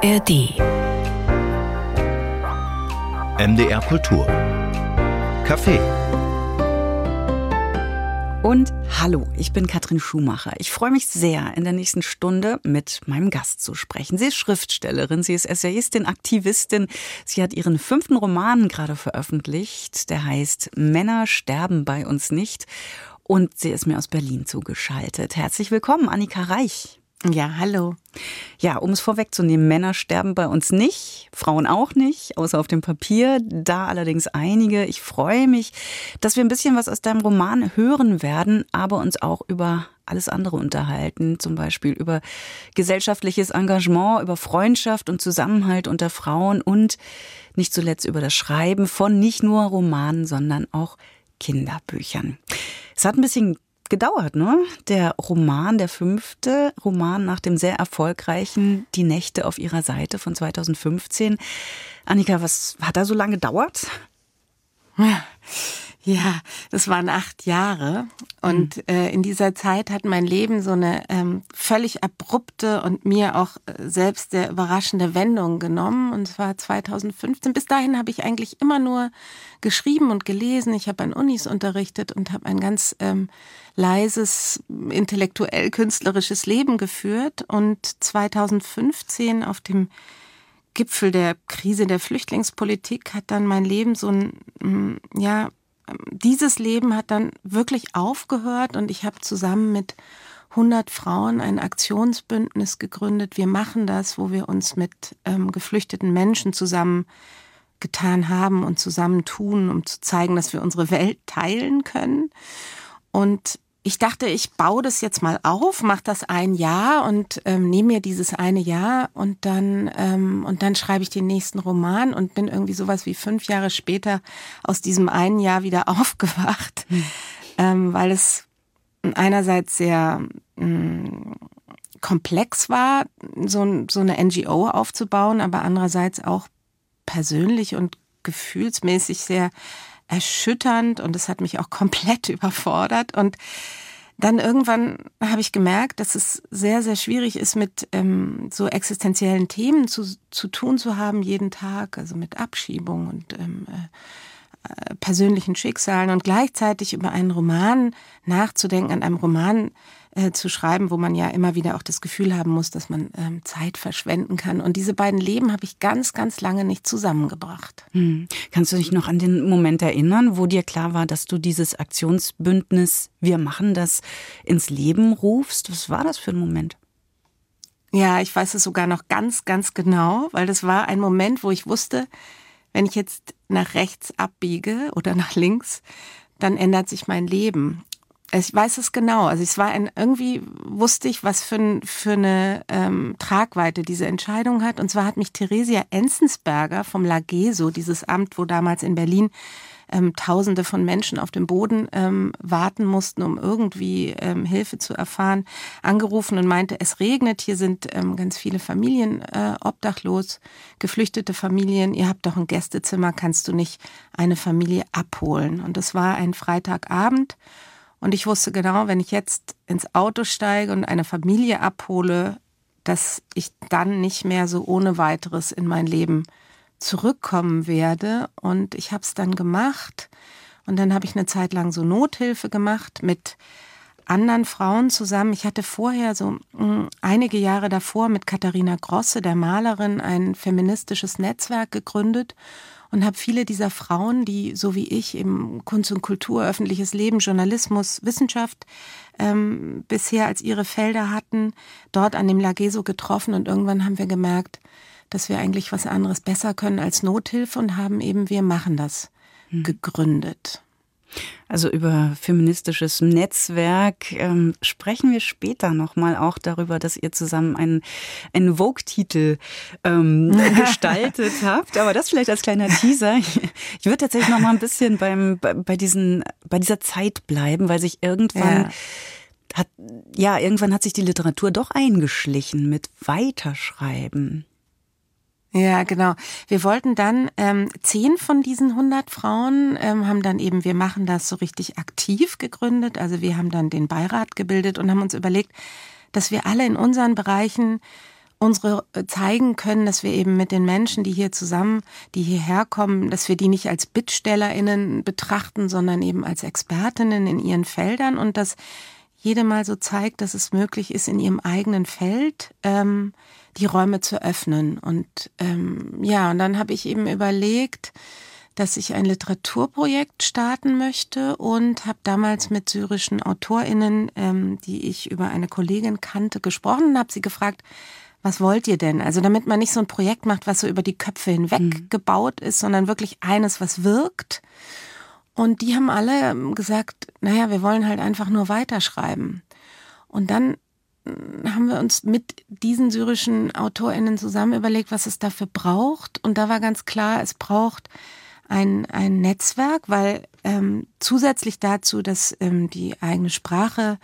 ARD. MDR Kultur. Café. Und hallo, ich bin Katrin Schumacher. Ich freue mich sehr, in der nächsten Stunde mit meinem Gast zu sprechen. Sie ist Schriftstellerin, sie ist Essayistin, Aktivistin. Sie hat ihren fünften Roman gerade veröffentlicht, der heißt Männer sterben bei uns nicht. Und sie ist mir aus Berlin zugeschaltet. Herzlich willkommen, Annika Reich. Ja, hallo. Ja, um es vorwegzunehmen, Männer sterben bei uns nicht, Frauen auch nicht, außer auf dem Papier, da allerdings einige. Ich freue mich, dass wir ein bisschen was aus deinem Roman hören werden, aber uns auch über alles andere unterhalten, zum Beispiel über gesellschaftliches Engagement, über Freundschaft und Zusammenhalt unter Frauen und nicht zuletzt über das Schreiben von nicht nur Romanen, sondern auch Kinderbüchern. Es hat ein bisschen gedauert, ne? Der Roman, der fünfte Roman nach dem sehr erfolgreichen Die Nächte auf ihrer Seite von 2015. Annika, was hat da so lange gedauert? Ja, das waren acht Jahre. Und mhm. äh, in dieser Zeit hat mein Leben so eine ähm, völlig abrupte und mir auch äh, selbst sehr überraschende Wendung genommen. Und zwar 2015. Bis dahin habe ich eigentlich immer nur geschrieben und gelesen. Ich habe an Unis unterrichtet und habe ein ganz ähm, leises, intellektuell-künstlerisches Leben geführt. Und 2015 auf dem Gipfel der Krise der Flüchtlingspolitik hat dann mein Leben so ein, ja, dieses Leben hat dann wirklich aufgehört und ich habe zusammen mit 100 Frauen ein Aktionsbündnis gegründet. Wir machen das, wo wir uns mit ähm, geflüchteten Menschen zusammen getan haben und zusammen tun, um zu zeigen, dass wir unsere Welt teilen können. Und ich dachte, ich baue das jetzt mal auf, mache das ein Jahr und ähm, nehme mir dieses eine Jahr und dann ähm, und dann schreibe ich den nächsten Roman und bin irgendwie sowas wie fünf Jahre später aus diesem einen Jahr wieder aufgewacht, hm. ähm, weil es einerseits sehr mh, mm, komplex war, so, so eine NGO aufzubauen, aber andererseits auch persönlich und gefühlsmäßig sehr erschütternd und es hat mich auch komplett überfordert. Und dann irgendwann habe ich gemerkt, dass es sehr, sehr schwierig ist, mit ähm, so existenziellen Themen zu, zu tun zu haben jeden Tag, also mit Abschiebung und ähm, äh, persönlichen Schicksalen und gleichzeitig über einen Roman nachzudenken, an einem Roman äh, zu schreiben, wo man ja immer wieder auch das Gefühl haben muss, dass man ähm, Zeit verschwenden kann. Und diese beiden Leben habe ich ganz, ganz lange nicht zusammengebracht. Hm. Kannst du dich noch an den Moment erinnern, wo dir klar war, dass du dieses Aktionsbündnis Wir machen das ins Leben rufst? Was war das für ein Moment? Ja, ich weiß es sogar noch ganz, ganz genau, weil das war ein Moment, wo ich wusste, wenn ich jetzt nach rechts abbiege oder nach links, dann ändert sich mein Leben. Ich weiß es genau. Also es war ein, irgendwie wusste ich, was für, für eine ähm, Tragweite diese Entscheidung hat. Und zwar hat mich Theresia Enzensberger vom Lageso, dieses Amt, wo damals in Berlin ähm, Tausende von Menschen auf dem Boden ähm, warten mussten, um irgendwie ähm, Hilfe zu erfahren, angerufen und meinte, es regnet, hier sind ähm, ganz viele Familien äh, obdachlos, geflüchtete Familien, ihr habt doch ein Gästezimmer, kannst du nicht eine Familie abholen? Und das war ein Freitagabend. Und ich wusste genau, wenn ich jetzt ins Auto steige und eine Familie abhole, dass ich dann nicht mehr so ohne weiteres in mein Leben zurückkommen werde. Und ich habe es dann gemacht. Und dann habe ich eine Zeit lang so Nothilfe gemacht mit anderen Frauen zusammen. Ich hatte vorher so mm, einige Jahre davor mit Katharina Grosse, der Malerin, ein feministisches Netzwerk gegründet und habe viele dieser Frauen, die so wie ich im Kunst und Kultur, öffentliches Leben, Journalismus, Wissenschaft ähm, bisher als ihre Felder hatten, dort an dem Lageso getroffen und irgendwann haben wir gemerkt, dass wir eigentlich was anderes besser können als Nothilfe und haben eben Wir machen das hm. gegründet. Also über feministisches Netzwerk ähm, sprechen wir später nochmal auch darüber, dass ihr zusammen einen, einen Vogue-Titel ähm, gestaltet habt. Aber das vielleicht als kleiner Teaser. Ich, ich würde tatsächlich noch mal ein bisschen beim, bei, bei, diesen, bei dieser Zeit bleiben, weil sich irgendwann ja. hat, ja, irgendwann hat sich die Literatur doch eingeschlichen mit Weiterschreiben. Ja, genau. Wir wollten dann ähm, zehn von diesen 100 Frauen ähm, haben dann eben, wir machen das so richtig aktiv gegründet. Also wir haben dann den Beirat gebildet und haben uns überlegt, dass wir alle in unseren Bereichen unsere äh, zeigen können, dass wir eben mit den Menschen, die hier zusammen, die hierher kommen, dass wir die nicht als BittstellerInnen betrachten, sondern eben als Expertinnen in ihren Feldern und dass jede mal so zeigt, dass es möglich ist, in ihrem eigenen Feld ähm, die Räume zu öffnen. Und ähm, ja, und dann habe ich eben überlegt, dass ich ein Literaturprojekt starten möchte und habe damals mit syrischen AutorInnen, ähm, die ich über eine Kollegin kannte, gesprochen und habe sie gefragt, was wollt ihr denn? Also damit man nicht so ein Projekt macht, was so über die Köpfe hinweg mhm. gebaut ist, sondern wirklich eines, was wirkt. Und die haben alle gesagt, naja, wir wollen halt einfach nur weiterschreiben. Und dann haben wir uns mit diesen syrischen AutorInnen zusammen überlegt, was es dafür braucht. Und da war ganz klar, es braucht ein, ein Netzwerk, weil ähm, zusätzlich dazu, dass ähm, die eigene Sprache,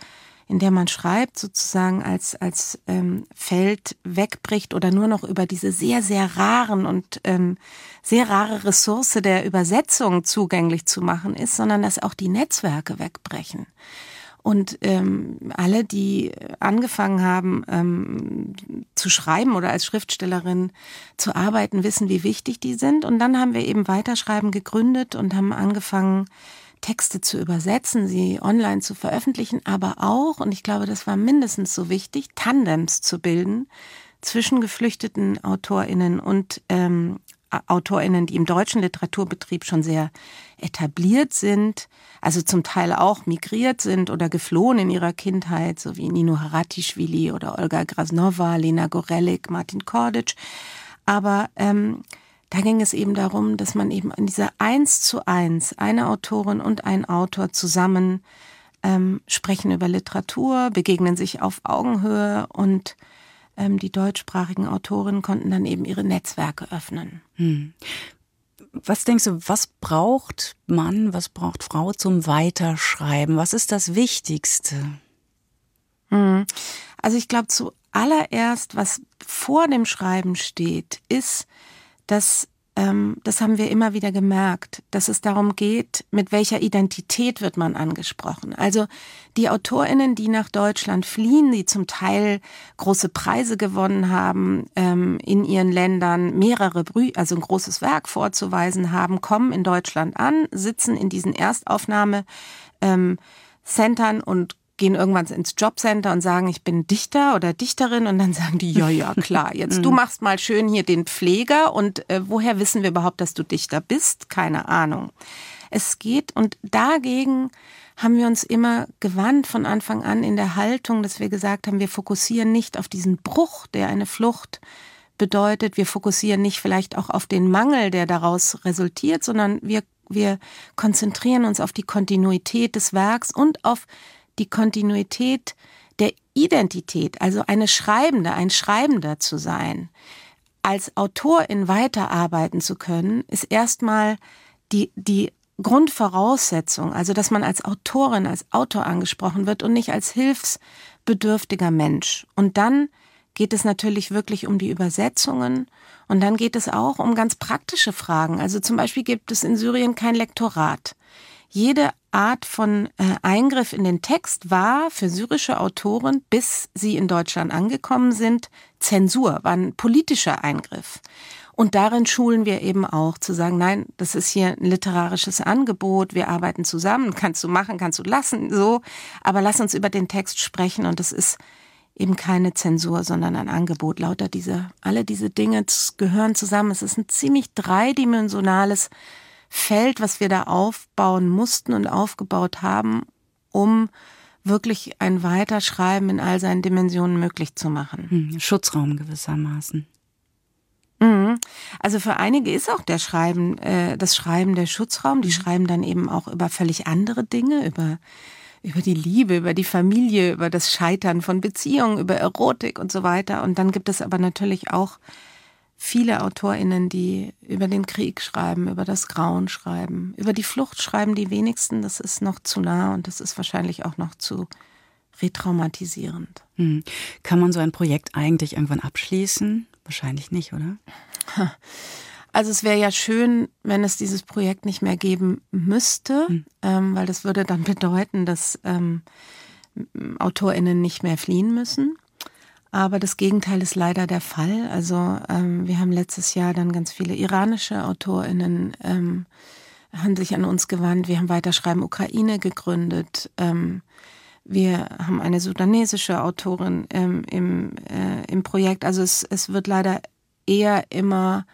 in der man schreibt, sozusagen als, als ähm, Feld wegbricht oder nur noch über diese sehr, sehr raren und ähm, sehr rare Ressource der Übersetzung zugänglich zu machen ist, sondern dass auch die Netzwerke wegbrechen. Und ähm, alle, die angefangen haben ähm, zu schreiben oder als Schriftstellerin zu arbeiten, wissen, wie wichtig die sind. Und dann haben wir eben Weiterschreiben gegründet und haben angefangen, Texte zu übersetzen, sie online zu veröffentlichen, aber auch, und ich glaube, das war mindestens so wichtig, Tandems zu bilden zwischen geflüchteten AutorInnen und ähm, AutorInnen, die im deutschen Literaturbetrieb schon sehr etabliert sind, also zum Teil auch migriert sind oder geflohen in ihrer Kindheit, so wie Nino Haratischvili oder Olga Grasnova, Lena Gorelik, Martin Kordic. Aber ähm, da ging es eben darum, dass man eben in dieser eins zu eins, eine Autorin und ein Autor zusammen ähm, sprechen über Literatur, begegnen sich auf Augenhöhe und ähm, die deutschsprachigen Autorinnen konnten dann eben ihre Netzwerke öffnen. Hm. Was denkst du, was braucht Mann, was braucht Frau zum Weiterschreiben? Was ist das Wichtigste? Hm. Also ich glaube, zuallererst, was vor dem Schreiben steht, ist, dass ähm, das haben wir immer wieder gemerkt, dass es darum geht, mit welcher Identität wird man angesprochen. Also die Autorinnen, die nach Deutschland fliehen, die zum Teil große Preise gewonnen haben, ähm, in ihren Ländern mehrere, Brü also ein großes Werk vorzuweisen haben, kommen in Deutschland an, sitzen in diesen Erstaufnahme ähm, Centern und gehen irgendwann ins Jobcenter und sagen, ich bin Dichter oder Dichterin und dann sagen die, ja, ja, klar, jetzt du mhm. machst mal schön hier den Pfleger und äh, woher wissen wir überhaupt, dass du Dichter bist? Keine Ahnung. Es geht und dagegen haben wir uns immer gewandt von Anfang an in der Haltung, dass wir gesagt haben, wir fokussieren nicht auf diesen Bruch, der eine Flucht bedeutet. Wir fokussieren nicht vielleicht auch auf den Mangel, der daraus resultiert, sondern wir, wir konzentrieren uns auf die Kontinuität des Werks und auf die Kontinuität der Identität, also eine Schreibende, ein Schreibender zu sein, als Autorin weiterarbeiten zu können, ist erstmal die, die Grundvoraussetzung, also dass man als Autorin, als Autor angesprochen wird und nicht als hilfsbedürftiger Mensch. Und dann geht es natürlich wirklich um die Übersetzungen und dann geht es auch um ganz praktische Fragen. Also zum Beispiel gibt es in Syrien kein Lektorat. Jede Art von äh, Eingriff in den Text war für syrische Autoren, bis sie in Deutschland angekommen sind, Zensur, war ein politischer Eingriff. Und darin schulen wir eben auch zu sagen, nein, das ist hier ein literarisches Angebot, wir arbeiten zusammen, kannst du machen, kannst du lassen, so, aber lass uns über den Text sprechen und es ist eben keine Zensur, sondern ein Angebot. Lauter diese, alle diese Dinge gehören zusammen. Es ist ein ziemlich dreidimensionales Feld, was wir da aufbauen mussten und aufgebaut haben, um wirklich ein Weiterschreiben in all seinen Dimensionen möglich zu machen. Hm, Schutzraum gewissermaßen. Mhm. Also für einige ist auch der Schreiben, äh, das Schreiben der Schutzraum. Die mhm. schreiben dann eben auch über völlig andere Dinge, über über die Liebe, über die Familie, über das Scheitern von Beziehungen, über Erotik und so weiter. Und dann gibt es aber natürlich auch viele AutorInnen, die über den Krieg schreiben, über das Grauen schreiben, über die Flucht schreiben die wenigsten. Das ist noch zu nah und das ist wahrscheinlich auch noch zu retraumatisierend. Hm. Kann man so ein Projekt eigentlich irgendwann abschließen? Wahrscheinlich nicht, oder? Also es wäre ja schön, wenn es dieses Projekt nicht mehr geben müsste, hm. ähm, weil das würde dann bedeuten, dass ähm, AutorInnen nicht mehr fliehen müssen. Aber das Gegenteil ist leider der Fall. Also ähm, wir haben letztes Jahr dann ganz viele iranische AutorInnen ähm, haben sich an uns gewandt. Wir haben Weiterschreiben Ukraine gegründet. Ähm, wir haben eine sudanesische Autorin ähm, im, äh, im Projekt. Also es, es wird leider eher immer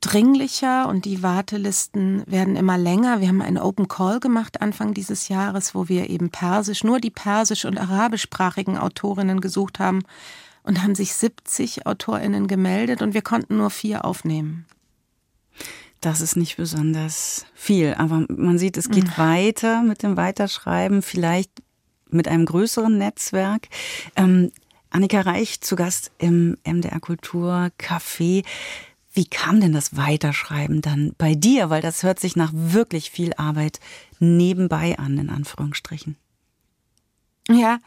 dringlicher und die Wartelisten werden immer länger. Wir haben einen Open Call gemacht Anfang dieses Jahres, wo wir eben persisch, nur die persisch- und arabischsprachigen Autorinnen gesucht haben und haben sich 70 AutorInnen gemeldet und wir konnten nur vier aufnehmen. Das ist nicht besonders viel, aber man sieht, es geht mhm. weiter mit dem Weiterschreiben, vielleicht mit einem größeren Netzwerk. Ähm, Annika Reich zu Gast im MDR Kultur Café. Wie kam denn das Weiterschreiben dann bei dir? Weil das hört sich nach wirklich viel Arbeit nebenbei an, in Anführungsstrichen. Ja,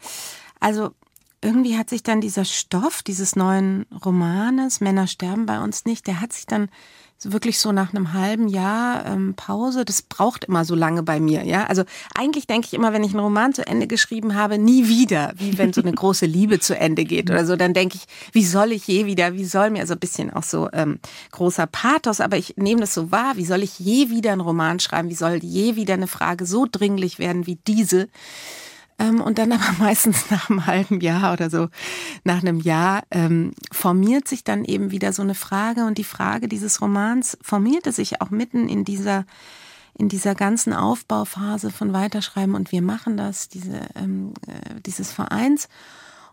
also irgendwie hat sich dann dieser Stoff dieses neuen Romanes, Männer sterben bei uns nicht, der hat sich dann wirklich so nach einem halben Jahr ähm, Pause, das braucht immer so lange bei mir, ja. Also eigentlich denke ich immer, wenn ich einen Roman zu Ende geschrieben habe, nie wieder, wie wenn so eine große Liebe zu Ende geht oder so, dann denke ich, wie soll ich je wieder, wie soll mir, also ein bisschen auch so ähm, großer Pathos, aber ich nehme das so wahr, wie soll ich je wieder einen Roman schreiben, wie soll je wieder eine Frage so dringlich werden wie diese? Ähm, und dann aber meistens nach einem halben Jahr oder so, nach einem Jahr, ähm, formiert sich dann eben wieder so eine Frage. Und die Frage dieses Romans formierte sich auch mitten in dieser in dieser ganzen Aufbauphase von Weiterschreiben und wir machen das, diese, ähm, äh, dieses Vereins.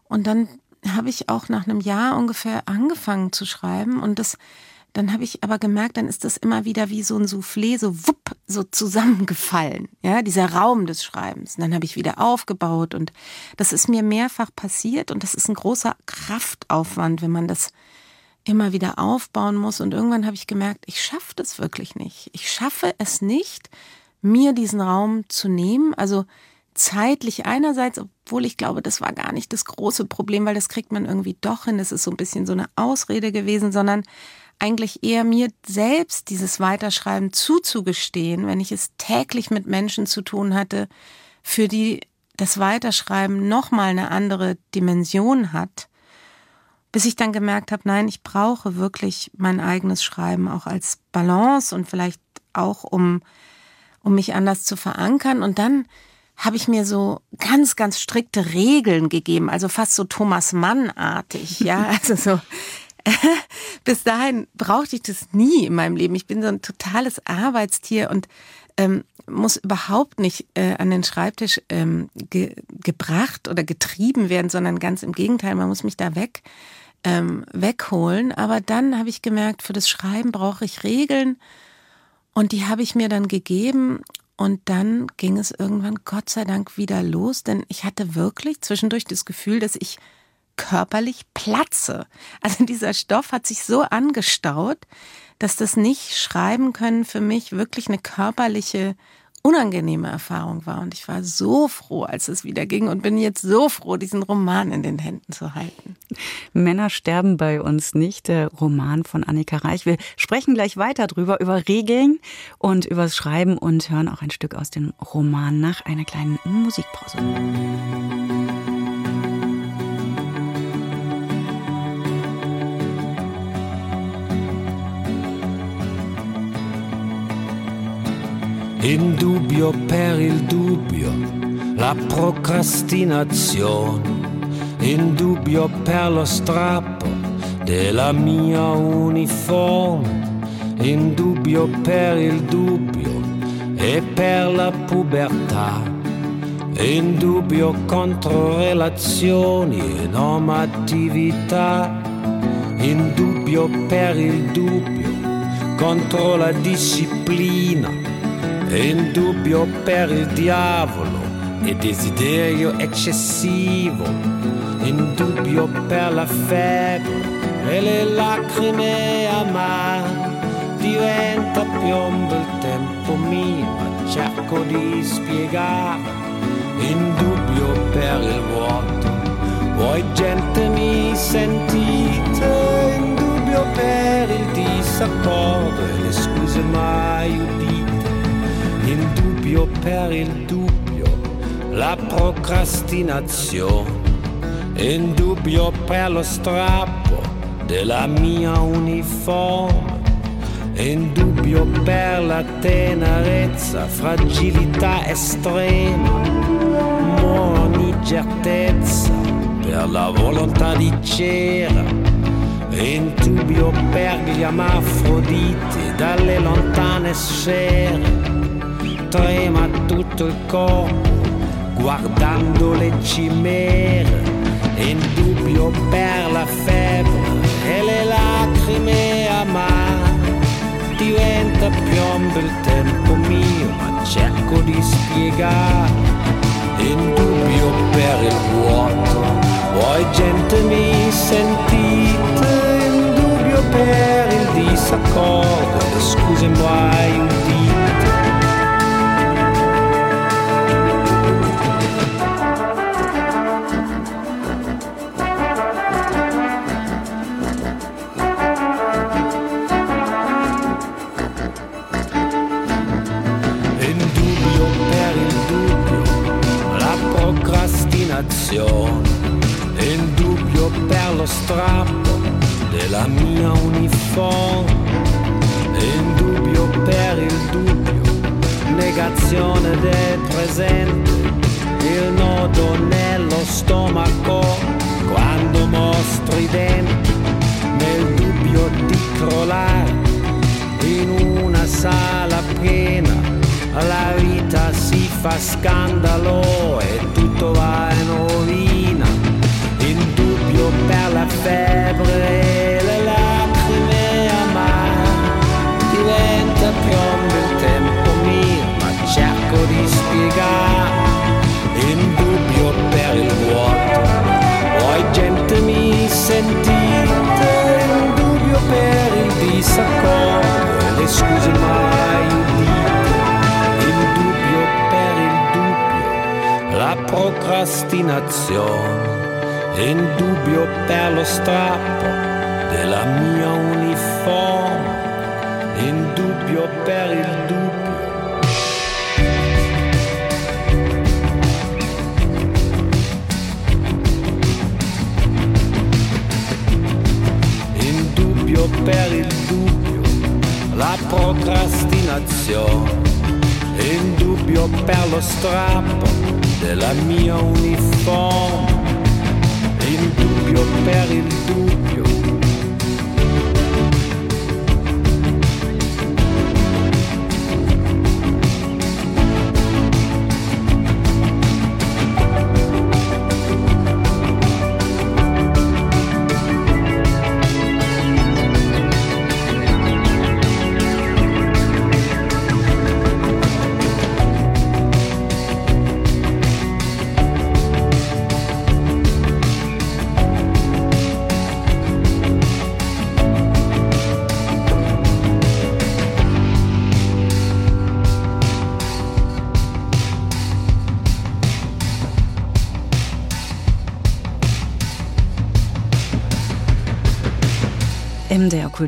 Und dann habe ich auch nach einem Jahr ungefähr angefangen zu schreiben und das dann habe ich aber gemerkt, dann ist das immer wieder wie so ein Soufflé, so wupp, so zusammengefallen, ja, dieser Raum des Schreibens. Und dann habe ich wieder aufgebaut und das ist mir mehrfach passiert und das ist ein großer Kraftaufwand, wenn man das immer wieder aufbauen muss. Und irgendwann habe ich gemerkt, ich schaffe das wirklich nicht. Ich schaffe es nicht, mir diesen Raum zu nehmen. Also zeitlich einerseits, obwohl ich glaube, das war gar nicht das große Problem, weil das kriegt man irgendwie doch hin. Das ist so ein bisschen so eine Ausrede gewesen, sondern eigentlich eher mir selbst dieses Weiterschreiben zuzugestehen, wenn ich es täglich mit Menschen zu tun hatte, für die das Weiterschreiben nochmal eine andere Dimension hat, bis ich dann gemerkt habe, nein, ich brauche wirklich mein eigenes Schreiben auch als Balance und vielleicht auch um, um mich anders zu verankern. Und dann habe ich mir so ganz, ganz strikte Regeln gegeben, also fast so Thomas Mann-artig, ja, also so, bis dahin brauchte ich das nie in meinem Leben. Ich bin so ein totales Arbeitstier und ähm, muss überhaupt nicht äh, an den Schreibtisch ähm, ge gebracht oder getrieben werden, sondern ganz im Gegenteil, man muss mich da weg ähm, wegholen. Aber dann habe ich gemerkt, für das Schreiben brauche ich Regeln und die habe ich mir dann gegeben und dann ging es irgendwann Gott sei Dank wieder los, denn ich hatte wirklich zwischendurch das Gefühl, dass ich körperlich platze. Also dieser Stoff hat sich so angestaut, dass das nicht schreiben können für mich wirklich eine körperliche unangenehme Erfahrung war. Und ich war so froh, als es wieder ging und bin jetzt so froh, diesen Roman in den Händen zu halten. Männer sterben bei uns nicht, der Roman von Annika Reich. Wir sprechen gleich weiter drüber, über Regeln und übers Schreiben und hören auch ein Stück aus dem Roman nach einer kleinen Musikpause. In dubbio per il dubbio, la procrastinazione, in dubbio per lo strappo della mia uniforme, in dubbio per il dubbio e per la pubertà, in dubbio contro relazioni e normatività, in dubbio per il dubbio contro la disciplina in dubbio per il diavolo e desiderio eccessivo, in dubbio per la febbre e le lacrime amare. Diventa piombo il tempo mio, ma cerco di spiegare, in dubbio per il vuoto. Voi gente mi sentite, in dubbio per il disaccordo e le scuse mai udite in dubbio per il dubbio, la procrastinazione, in dubbio per lo strappo della mia uniforme, in dubbio per la tenerezza, fragilità estrema, ogni certezza per la volontà di cera, in dubbio per gli amafroditi dalle lontane sfere, trema tutto il corpo guardando le cimere in dubbio per la febbre e le lacrime amare. Diventa piombo il tempo mio, ma cerco di spiegare. In dubbio per il vuoto, voi gente mi sentite? In dubbio per il disaccordo, le scuse mai della mia uniforme, in dubbio per il dubbio. In dubbio per il dubbio, la procrastinazione, in dubbio per lo strappo della mia uniforme, in dubbio per il dubbio.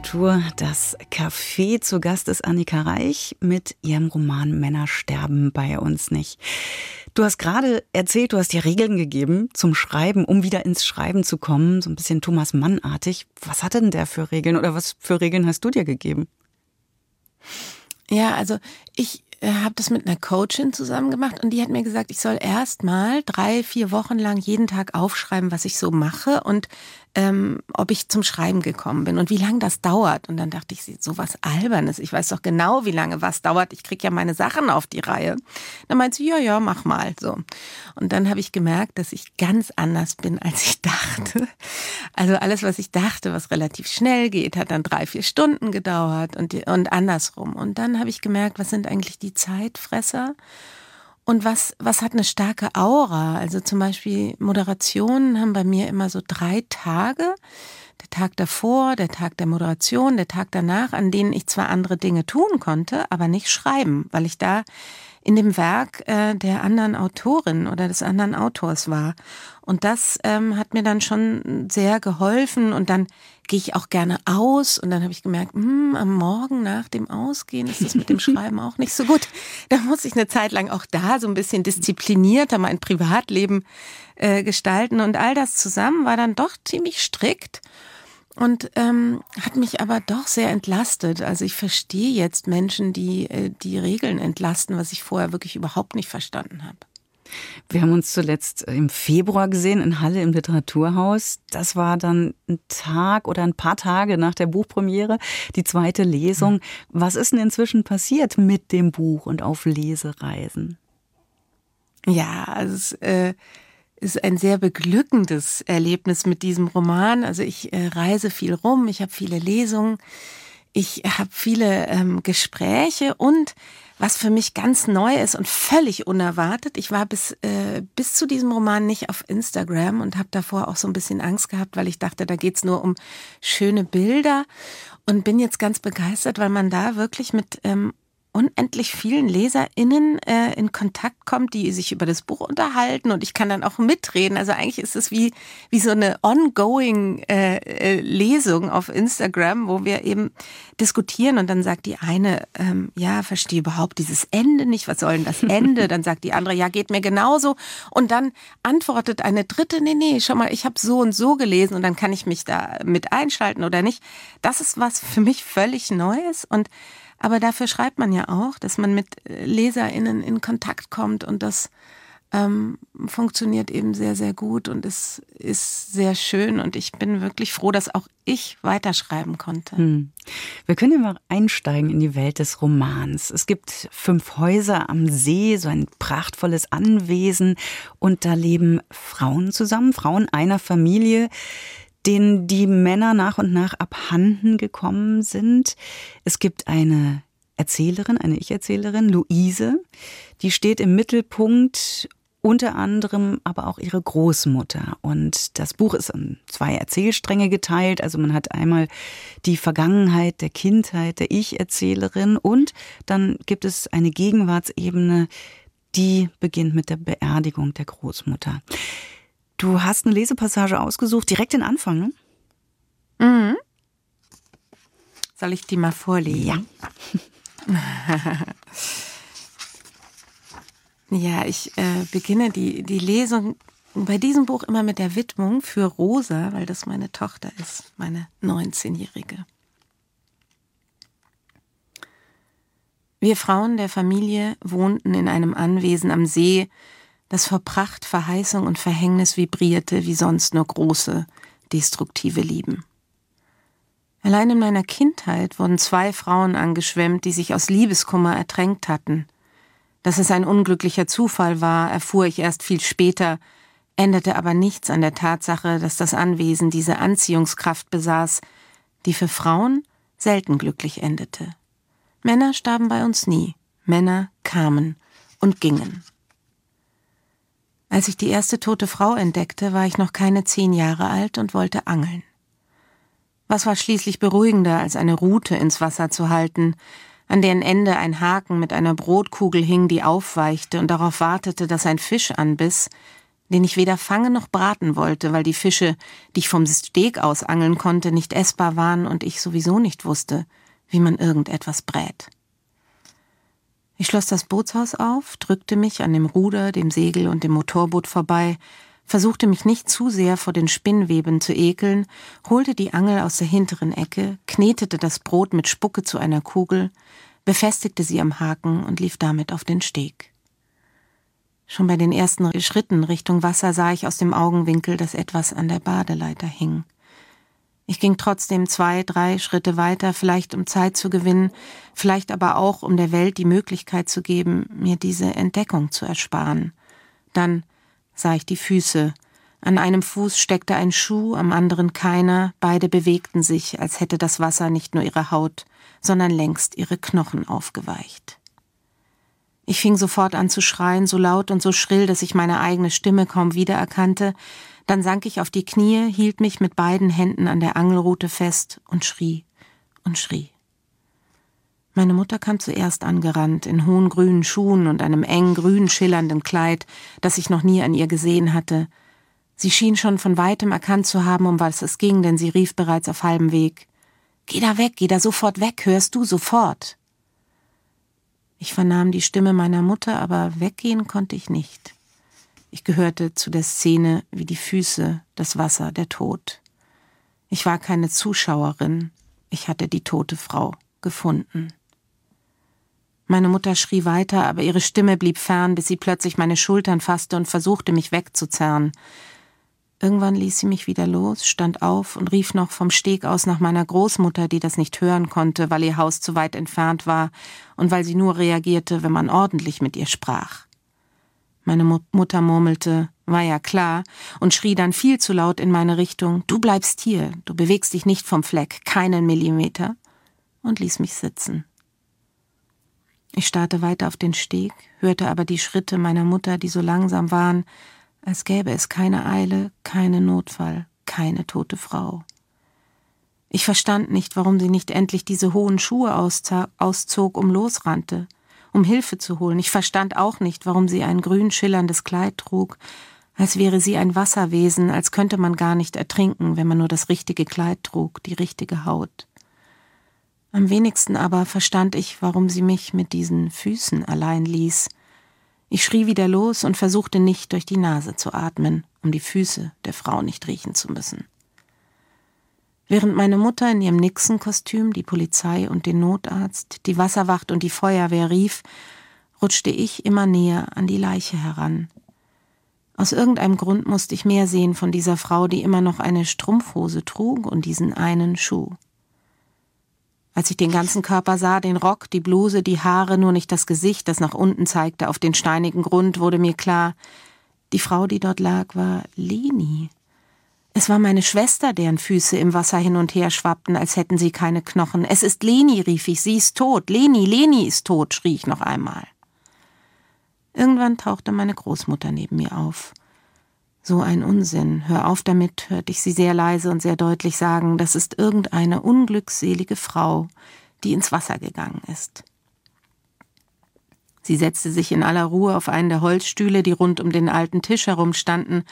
Kultur, das Café. Zu Gast ist Annika Reich mit ihrem Roman Männer sterben bei uns nicht. Du hast gerade erzählt, du hast dir Regeln gegeben zum Schreiben, um wieder ins Schreiben zu kommen, so ein bisschen Thomas Mann-artig. Was hatte denn der für Regeln oder was für Regeln hast du dir gegeben? Ja, also ich äh, habe das mit einer Coachin zusammen gemacht und die hat mir gesagt, ich soll erst mal drei, vier Wochen lang jeden Tag aufschreiben, was ich so mache und ähm, ob ich zum Schreiben gekommen bin und wie lange das dauert. Und dann dachte ich, so was Albernes. Ich weiß doch genau, wie lange was dauert. Ich krieg ja meine Sachen auf die Reihe. Dann meint sie, ja, ja, mach mal so. Und dann habe ich gemerkt, dass ich ganz anders bin, als ich dachte. Also alles, was ich dachte, was relativ schnell geht, hat dann drei, vier Stunden gedauert und, und andersrum. Und dann habe ich gemerkt, was sind eigentlich die Zeitfresser? Und was, was hat eine starke Aura? Also zum Beispiel Moderationen haben bei mir immer so drei Tage. Der Tag davor, der Tag der Moderation, der Tag danach, an denen ich zwar andere Dinge tun konnte, aber nicht schreiben, weil ich da in dem Werk äh, der anderen Autorin oder des anderen Autors war. Und das ähm, hat mir dann schon sehr geholfen. Und dann gehe ich auch gerne aus. Und dann habe ich gemerkt, hm, am Morgen nach dem Ausgehen ist das mit dem Schreiben auch nicht so gut. Da muss ich eine Zeit lang auch da so ein bisschen disziplinierter mein Privatleben äh, gestalten. Und all das zusammen war dann doch ziemlich strikt und ähm, hat mich aber doch sehr entlastet. Also ich verstehe jetzt Menschen, die äh, die Regeln entlasten, was ich vorher wirklich überhaupt nicht verstanden habe. Wir haben uns zuletzt im Februar gesehen in Halle im Literaturhaus. Das war dann ein Tag oder ein paar Tage nach der Buchpremiere, die zweite Lesung. Was ist denn inzwischen passiert mit dem Buch und auf Lesereisen? Ja, also es, äh, ist ein sehr beglückendes Erlebnis mit diesem Roman. Also ich äh, reise viel rum, ich habe viele Lesungen, ich habe viele ähm, Gespräche und was für mich ganz neu ist und völlig unerwartet. Ich war bis, äh, bis zu diesem Roman nicht auf Instagram und habe davor auch so ein bisschen Angst gehabt, weil ich dachte, da geht's nur um schöne Bilder und bin jetzt ganz begeistert, weil man da wirklich mit ähm, unendlich vielen LeserInnen äh, in Kontakt kommt, die sich über das Buch unterhalten und ich kann dann auch mitreden. Also eigentlich ist es wie, wie so eine ongoing äh, äh, Lesung auf Instagram, wo wir eben diskutieren und dann sagt die eine, ähm, ja, verstehe überhaupt dieses Ende nicht, was soll denn das Ende? Dann sagt die andere, ja, geht mir genauso. Und dann antwortet eine dritte, nee, nee, schau mal, ich habe so und so gelesen und dann kann ich mich da mit einschalten oder nicht. Das ist was für mich völlig Neues und aber dafür schreibt man ja auch, dass man mit äh, LeserInnen in Kontakt kommt und das ähm, funktioniert eben sehr, sehr gut und es ist sehr schön und ich bin wirklich froh, dass auch ich weiterschreiben konnte. Hm. Wir können ja mal einsteigen in die Welt des Romans. Es gibt fünf Häuser am See, so ein prachtvolles Anwesen und da leben Frauen zusammen, Frauen einer Familie denen die Männer nach und nach abhanden gekommen sind. Es gibt eine Erzählerin, eine Ich-Erzählerin, Luise, die steht im Mittelpunkt unter anderem aber auch ihre Großmutter. Und das Buch ist in zwei Erzählstränge geteilt. Also man hat einmal die Vergangenheit der Kindheit der Ich-Erzählerin und dann gibt es eine Gegenwartsebene, die beginnt mit der Beerdigung der Großmutter. Du hast eine Lesepassage ausgesucht, direkt den Anfang, ne? Mhm. Soll ich die mal vorlesen? Ja. ja, ich äh, beginne die, die Lesung bei diesem Buch immer mit der Widmung für Rosa, weil das meine Tochter ist, meine 19-Jährige. Wir Frauen der Familie wohnten in einem Anwesen am See, das vor Pracht, Verheißung und Verhängnis vibrierte wie sonst nur große, destruktive Lieben. Allein in meiner Kindheit wurden zwei Frauen angeschwemmt, die sich aus Liebeskummer ertränkt hatten. Dass es ein unglücklicher Zufall war, erfuhr ich erst viel später, änderte aber nichts an der Tatsache, dass das Anwesen diese Anziehungskraft besaß, die für Frauen selten glücklich endete. Männer starben bei uns nie, Männer kamen und gingen. Als ich die erste tote Frau entdeckte, war ich noch keine zehn Jahre alt und wollte angeln. Was war schließlich beruhigender, als eine Rute ins Wasser zu halten, an deren Ende ein Haken mit einer Brotkugel hing, die aufweichte und darauf wartete, dass ein Fisch anbiss, den ich weder fangen noch braten wollte, weil die Fische, die ich vom Steg aus angeln konnte, nicht essbar waren und ich sowieso nicht wusste, wie man irgendetwas brät. Ich schloss das Bootshaus auf, drückte mich an dem Ruder, dem Segel und dem Motorboot vorbei, versuchte mich nicht zu sehr vor den Spinnweben zu ekeln, holte die Angel aus der hinteren Ecke, knetete das Brot mit Spucke zu einer Kugel, befestigte sie am Haken und lief damit auf den Steg. Schon bei den ersten Schritten Richtung Wasser sah ich aus dem Augenwinkel, dass etwas an der Badeleiter hing. Ich ging trotzdem zwei, drei Schritte weiter, vielleicht um Zeit zu gewinnen, vielleicht aber auch, um der Welt die Möglichkeit zu geben, mir diese Entdeckung zu ersparen. Dann sah ich die Füße. An einem Fuß steckte ein Schuh, am anderen keiner, beide bewegten sich, als hätte das Wasser nicht nur ihre Haut, sondern längst ihre Knochen aufgeweicht. Ich fing sofort an zu schreien, so laut und so schrill, dass ich meine eigene Stimme kaum wiedererkannte, dann sank ich auf die Knie, hielt mich mit beiden Händen an der Angelrute fest und schrie und schrie. Meine Mutter kam zuerst angerannt, in hohen grünen Schuhen und einem eng grün schillernden Kleid, das ich noch nie an ihr gesehen hatte. Sie schien schon von weitem erkannt zu haben, um was es ging, denn sie rief bereits auf halbem Weg. Geh da weg, geh da sofort weg, hörst du sofort. Ich vernahm die Stimme meiner Mutter, aber weggehen konnte ich nicht. Ich gehörte zu der Szene wie die Füße, das Wasser, der Tod. Ich war keine Zuschauerin, ich hatte die tote Frau gefunden. Meine Mutter schrie weiter, aber ihre Stimme blieb fern, bis sie plötzlich meine Schultern fasste und versuchte, mich wegzuzerren. Irgendwann ließ sie mich wieder los, stand auf und rief noch vom Steg aus nach meiner Großmutter, die das nicht hören konnte, weil ihr Haus zu weit entfernt war und weil sie nur reagierte, wenn man ordentlich mit ihr sprach. Meine Mutter murmelte, war ja klar, und schrie dann viel zu laut in meine Richtung, du bleibst hier, du bewegst dich nicht vom Fleck, keinen Millimeter, und ließ mich sitzen. Ich starrte weiter auf den Steg, hörte aber die Schritte meiner Mutter, die so langsam waren, als gäbe es keine Eile, keine Notfall, keine tote Frau. Ich verstand nicht, warum sie nicht endlich diese hohen Schuhe auszog, um losrannte, um Hilfe zu holen. Ich verstand auch nicht, warum sie ein grün schillerndes Kleid trug, als wäre sie ein Wasserwesen, als könnte man gar nicht ertrinken, wenn man nur das richtige Kleid trug, die richtige Haut. Am wenigsten aber verstand ich, warum sie mich mit diesen Füßen allein ließ, ich schrie wieder los und versuchte nicht durch die Nase zu atmen, um die Füße der Frau nicht riechen zu müssen. Während meine Mutter in ihrem Nixon-Kostüm die Polizei und den Notarzt, die Wasserwacht und die Feuerwehr rief, rutschte ich immer näher an die Leiche heran. Aus irgendeinem Grund musste ich mehr sehen von dieser Frau, die immer noch eine Strumpfhose trug und diesen einen Schuh. Als ich den ganzen Körper sah, den Rock, die Bluse, die Haare, nur nicht das Gesicht, das nach unten zeigte auf den steinigen Grund, wurde mir klar, die Frau, die dort lag, war Leni. Es war meine Schwester, deren Füße im Wasser hin und her schwappten, als hätten sie keine Knochen. Es ist Leni, rief ich, sie ist tot. Leni, Leni ist tot, schrie ich noch einmal. Irgendwann tauchte meine Großmutter neben mir auf. So ein Unsinn. Hör auf damit, hörte ich sie sehr leise und sehr deutlich sagen, das ist irgendeine unglückselige Frau, die ins Wasser gegangen ist. Sie setzte sich in aller Ruhe auf einen der Holzstühle, die rund um den alten Tisch herumstanden,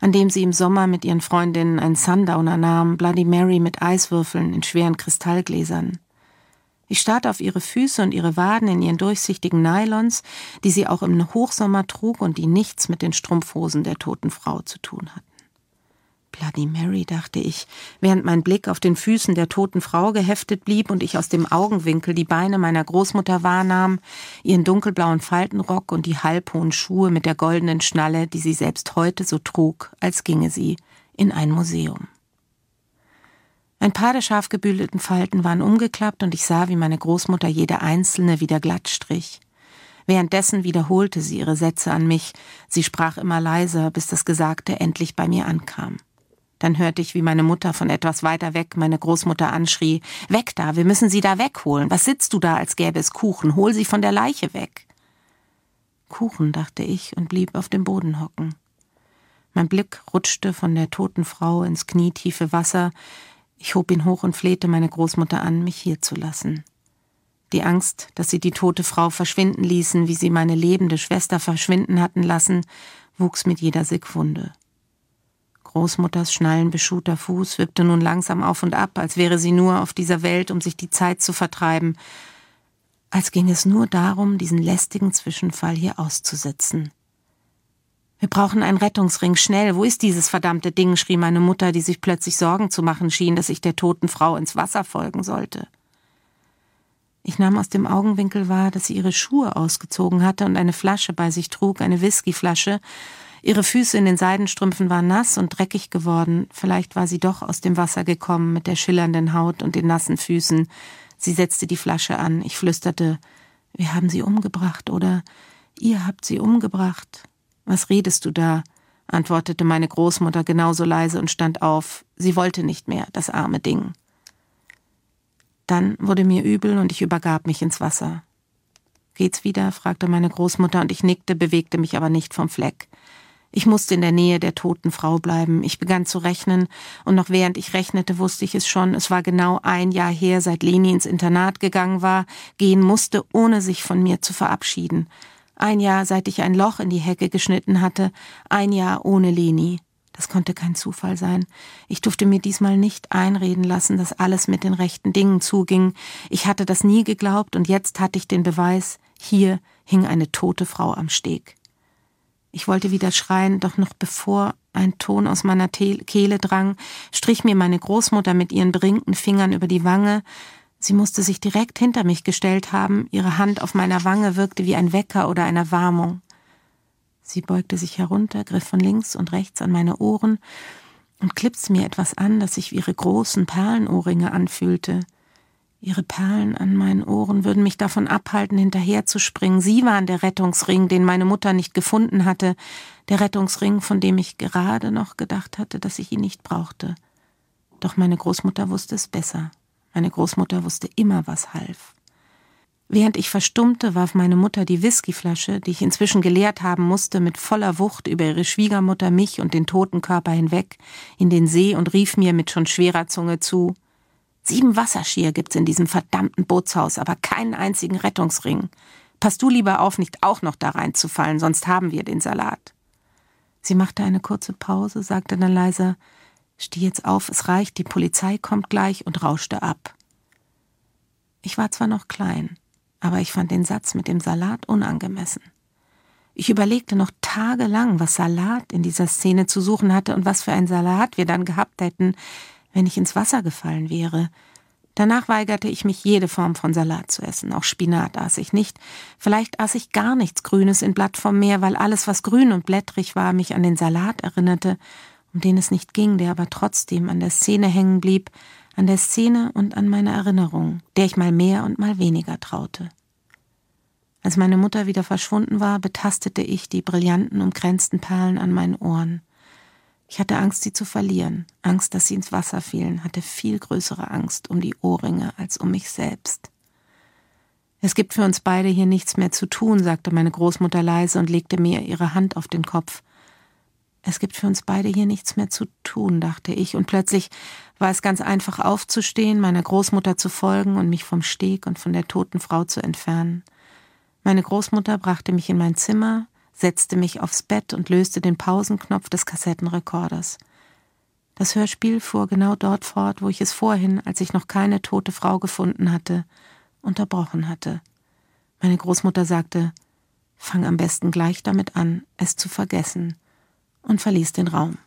an dem sie im Sommer mit ihren Freundinnen einen Sundowner nahm, Bloody Mary mit Eiswürfeln in schweren Kristallgläsern. Ich starrte auf ihre Füße und ihre Waden in ihren durchsichtigen Nylons, die sie auch im Hochsommer trug und die nichts mit den Strumpfhosen der toten Frau zu tun hatten. Bloody Mary, dachte ich, während mein Blick auf den Füßen der toten Frau geheftet blieb und ich aus dem Augenwinkel die Beine meiner Großmutter wahrnahm, ihren dunkelblauen Faltenrock und die halbhohen Schuhe mit der goldenen Schnalle, die sie selbst heute so trug, als ginge sie in ein Museum. Ein paar der scharf gebügelten Falten waren umgeklappt und ich sah, wie meine Großmutter jede einzelne wieder glatt strich. Währenddessen wiederholte sie ihre Sätze an mich. Sie sprach immer leiser, bis das Gesagte endlich bei mir ankam. Dann hörte ich, wie meine Mutter von etwas weiter weg meine Großmutter anschrie. Weg da, wir müssen sie da wegholen. Was sitzt du da, als gäbe es Kuchen? Hol sie von der Leiche weg. Kuchen, dachte ich und blieb auf dem Boden hocken. Mein Blick rutschte von der toten Frau ins knietiefe Wasser, ich hob ihn hoch und flehte meine Großmutter an, mich hier zu lassen. Die Angst, dass sie die tote Frau verschwinden ließen, wie sie meine lebende Schwester verschwinden hatten lassen, wuchs mit jeder Sekunde. Großmutters schnallenbeschuhter Fuß wippte nun langsam auf und ab, als wäre sie nur auf dieser Welt, um sich die Zeit zu vertreiben, als ging es nur darum, diesen lästigen Zwischenfall hier auszusitzen. Wir brauchen einen Rettungsring, schnell. Wo ist dieses verdammte Ding? schrie meine Mutter, die sich plötzlich Sorgen zu machen schien, dass ich der toten Frau ins Wasser folgen sollte. Ich nahm aus dem Augenwinkel wahr, dass sie ihre Schuhe ausgezogen hatte und eine Flasche bei sich trug, eine Whiskyflasche. Ihre Füße in den Seidenstrümpfen waren nass und dreckig geworden. Vielleicht war sie doch aus dem Wasser gekommen mit der schillernden Haut und den nassen Füßen. Sie setzte die Flasche an. Ich flüsterte, wir haben sie umgebracht, oder ihr habt sie umgebracht. Was redest du da? antwortete meine Großmutter genauso leise und stand auf. Sie wollte nicht mehr, das arme Ding. Dann wurde mir übel und ich übergab mich ins Wasser. Geht's wieder? fragte meine Großmutter und ich nickte, bewegte mich aber nicht vom Fleck. Ich musste in der Nähe der toten Frau bleiben. Ich begann zu rechnen, und noch während ich rechnete, wusste ich es schon. Es war genau ein Jahr her, seit Leni ins Internat gegangen war, gehen musste, ohne sich von mir zu verabschieden. Ein Jahr, seit ich ein Loch in die Hecke geschnitten hatte, ein Jahr ohne Leni. Das konnte kein Zufall sein. Ich durfte mir diesmal nicht einreden lassen, dass alles mit den rechten Dingen zuging. Ich hatte das nie geglaubt und jetzt hatte ich den Beweis, hier hing eine tote Frau am Steg. Ich wollte wieder schreien, doch noch bevor ein Ton aus meiner Kehle drang, strich mir meine Großmutter mit ihren beringten Fingern über die Wange. Sie musste sich direkt hinter mich gestellt haben, ihre Hand auf meiner Wange wirkte wie ein Wecker oder eine Warnung. Sie beugte sich herunter, griff von links und rechts an meine Ohren und klippte mir etwas an, das sich wie ihre großen Perlenohrringe anfühlte. Ihre Perlen an meinen Ohren würden mich davon abhalten, hinterherzuspringen. Sie waren der Rettungsring, den meine Mutter nicht gefunden hatte, der Rettungsring, von dem ich gerade noch gedacht hatte, dass ich ihn nicht brauchte. Doch meine Großmutter wusste es besser. Meine Großmutter wusste immer, was half. Während ich verstummte, warf meine Mutter die Whiskyflasche, die ich inzwischen geleert haben musste, mit voller Wucht über ihre Schwiegermutter, mich und den toten Körper hinweg in den See und rief mir mit schon schwerer Zunge zu Sieben Wasserschier gibt's in diesem verdammten Bootshaus, aber keinen einzigen Rettungsring. Pass du lieber auf, nicht auch noch da reinzufallen, sonst haben wir den Salat. Sie machte eine kurze Pause, sagte dann leise Steh jetzt auf, es reicht, die Polizei kommt gleich und rauschte ab. Ich war zwar noch klein, aber ich fand den Satz mit dem Salat unangemessen. Ich überlegte noch tagelang, was Salat in dieser Szene zu suchen hatte und was für ein Salat wir dann gehabt hätten, wenn ich ins Wasser gefallen wäre. Danach weigerte ich mich, jede Form von Salat zu essen. Auch Spinat aß ich nicht. Vielleicht aß ich gar nichts Grünes in Blatt vom Meer, weil alles, was grün und blättrig war, mich an den Salat erinnerte, um den es nicht ging, der aber trotzdem an der Szene hängen blieb, an der Szene und an meiner Erinnerung, der ich mal mehr und mal weniger traute. Als meine Mutter wieder verschwunden war, betastete ich die brillanten, umkränzten Perlen an meinen Ohren. Ich hatte Angst, sie zu verlieren, Angst, dass sie ins Wasser fielen, hatte viel größere Angst um die Ohrringe als um mich selbst. Es gibt für uns beide hier nichts mehr zu tun, sagte meine Großmutter leise und legte mir ihre Hand auf den Kopf. Es gibt für uns beide hier nichts mehr zu tun, dachte ich, und plötzlich war es ganz einfach aufzustehen, meiner Großmutter zu folgen und mich vom Steg und von der toten Frau zu entfernen. Meine Großmutter brachte mich in mein Zimmer, setzte mich aufs Bett und löste den Pausenknopf des Kassettenrekorders. Das Hörspiel fuhr genau dort fort, wo ich es vorhin, als ich noch keine tote Frau gefunden hatte, unterbrochen hatte. Meine Großmutter sagte, fang am besten gleich damit an, es zu vergessen, und verließ den Raum.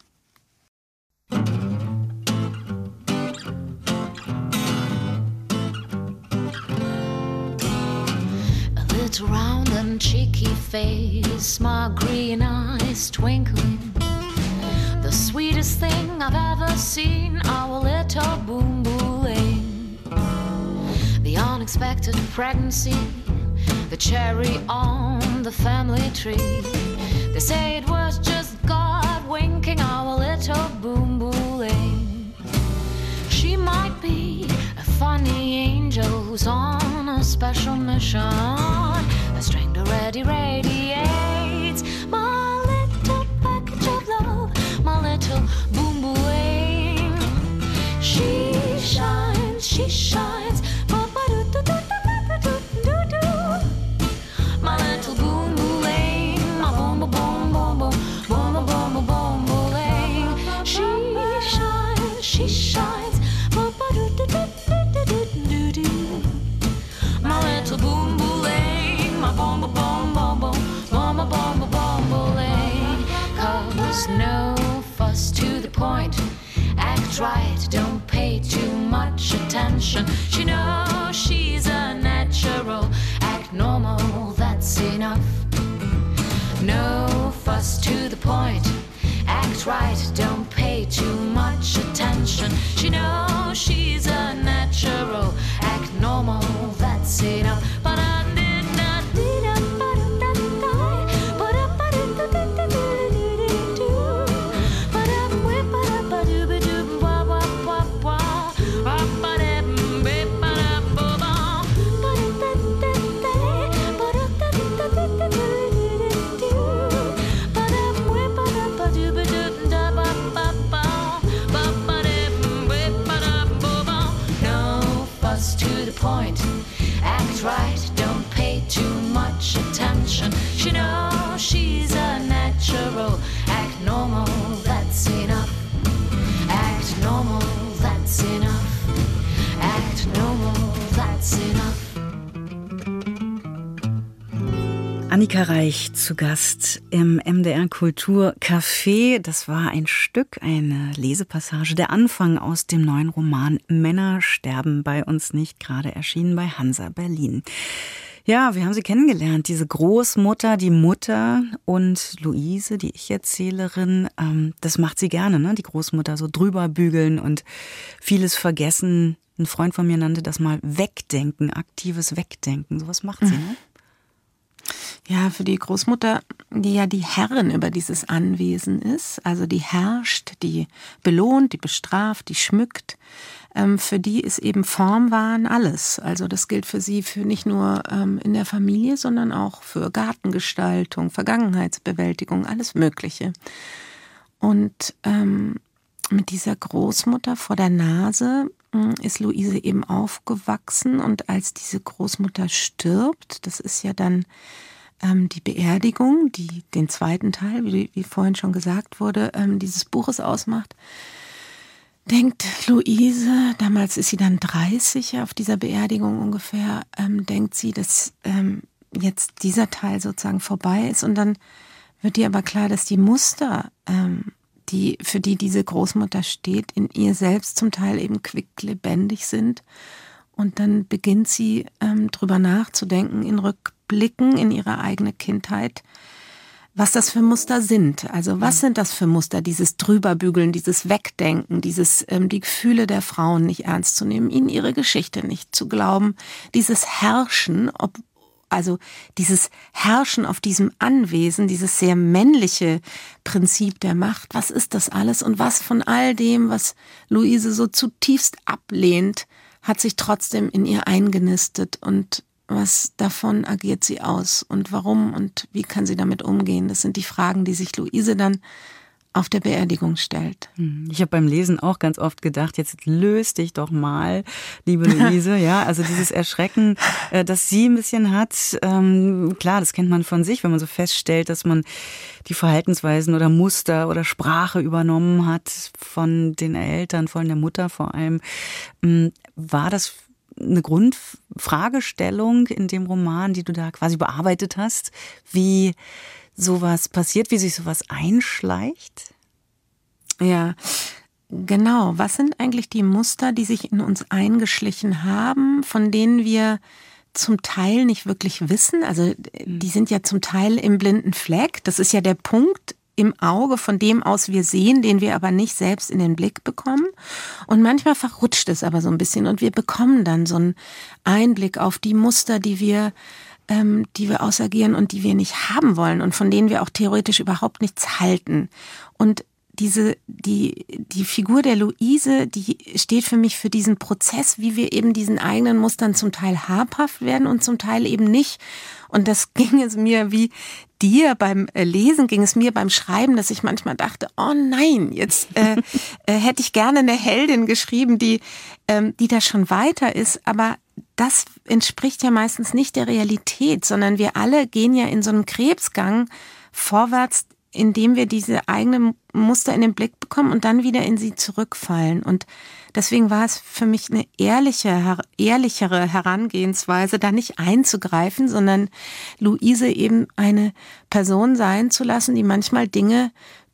little round and cheeky face, smart green eyes twinkling. The sweetest thing I've ever seen, our little boom booing. The unexpected pregnancy, the cherry on the family tree. They say it was just God winking our little boom booing. She might be a funny angel who's on a special mission. A string already radiates my little package of love, my little boom boom. She shines, she shines. Right, don't pay too much attention. She knows she's a natural, act normal, that's enough. No fuss to the point, act right, don't pay too much attention. She knows she's a natural, act normal, that's enough. But I Act right, don't pay too much attention. She knows she's a natural. Act normal, that's enough. Act normal, that's enough. Act normal, that's enough. Annika Reich zu Gast im MDR Kultur Café. Das war ein Stück, eine Lesepassage, der Anfang aus dem neuen Roman Männer sterben bei uns nicht, gerade erschienen bei Hansa Berlin. Ja, wir haben sie kennengelernt, diese Großmutter, die Mutter und Luise, die Ich-Erzählerin. Ähm, das macht sie gerne, ne? die Großmutter, so drüber bügeln und vieles vergessen. Ein Freund von mir nannte das mal Wegdenken, aktives Wegdenken. Sowas macht sie, ne? Ja, für die Großmutter, die ja die Herrin über dieses Anwesen ist, also die herrscht, die belohnt, die bestraft, die schmückt, ähm, für die ist eben Formwahn alles. Also das gilt für sie für nicht nur ähm, in der Familie, sondern auch für Gartengestaltung, Vergangenheitsbewältigung, alles Mögliche. Und ähm, mit dieser Großmutter vor der Nase hm, ist Luise eben aufgewachsen und als diese Großmutter stirbt, das ist ja dann ähm, die Beerdigung, die den zweiten Teil, wie, wie vorhin schon gesagt wurde, ähm, dieses Buches ausmacht, denkt Luise, damals ist sie dann 30 auf dieser Beerdigung ungefähr, ähm, denkt sie, dass ähm, jetzt dieser Teil sozusagen vorbei ist und dann wird ihr aber klar, dass die Muster, ähm, die, für die diese Großmutter steht, in ihr selbst zum Teil eben quicklebendig sind. Und dann beginnt sie ähm, drüber nachzudenken in Rückblicken in ihre eigene Kindheit, was das für Muster sind. Also was sind das für Muster? Dieses Drüberbügeln, dieses Wegdenken, dieses ähm, die Gefühle der Frauen nicht ernst zu nehmen, ihnen ihre Geschichte nicht zu glauben, dieses Herrschen, ob, also dieses Herrschen auf diesem Anwesen, dieses sehr männliche Prinzip der Macht, was ist das alles und was von all dem, was Luise so zutiefst ablehnt, hat sich trotzdem in ihr eingenistet und was davon agiert sie aus und warum und wie kann sie damit umgehen? Das sind die Fragen, die sich Luise dann auf der Beerdigung stellt. Hm, ich habe beim Lesen auch ganz oft gedacht, jetzt löst dich doch mal, liebe Luise. ja, also dieses Erschrecken, äh, das sie ein bisschen hat, ähm, klar, das kennt man von sich, wenn man so feststellt, dass man die Verhaltensweisen oder Muster oder Sprache übernommen hat von den Eltern, von der Mutter vor allem. War das eine Grundfragestellung in dem Roman, die du da quasi bearbeitet hast, wie sowas passiert, wie sich sowas einschleicht? Ja, genau. Was sind eigentlich die Muster, die sich in uns eingeschlichen haben, von denen wir zum Teil nicht wirklich wissen? Also die sind ja zum Teil im blinden Fleck. Das ist ja der Punkt, im Auge von dem aus wir sehen, den wir aber nicht selbst in den Blick bekommen. Und manchmal verrutscht es aber so ein bisschen und wir bekommen dann so einen Einblick auf die Muster, die wir ähm, die wir ausagieren und die wir nicht haben wollen und von denen wir auch theoretisch überhaupt nichts halten. Und diese, die, die Figur der Luise, die steht für mich für diesen Prozess, wie wir eben diesen eigenen Mustern zum Teil habhaft werden und zum Teil eben nicht. Und das ging es mir wie dir beim äh, Lesen, ging es mir beim Schreiben, dass ich manchmal dachte, oh nein, jetzt äh, äh, hätte ich gerne eine Heldin geschrieben, die, ähm, die da schon weiter ist. Aber das entspricht ja meistens nicht der Realität, sondern wir alle gehen ja in so einem Krebsgang vorwärts, indem wir diese eigenen Muster in den Blick bekommen und dann wieder in sie zurückfallen. Und deswegen war es für mich eine ehrliche, ehrlichere Herangehensweise, da nicht einzugreifen, sondern Luise eben eine Person sein zu lassen, die manchmal Dinge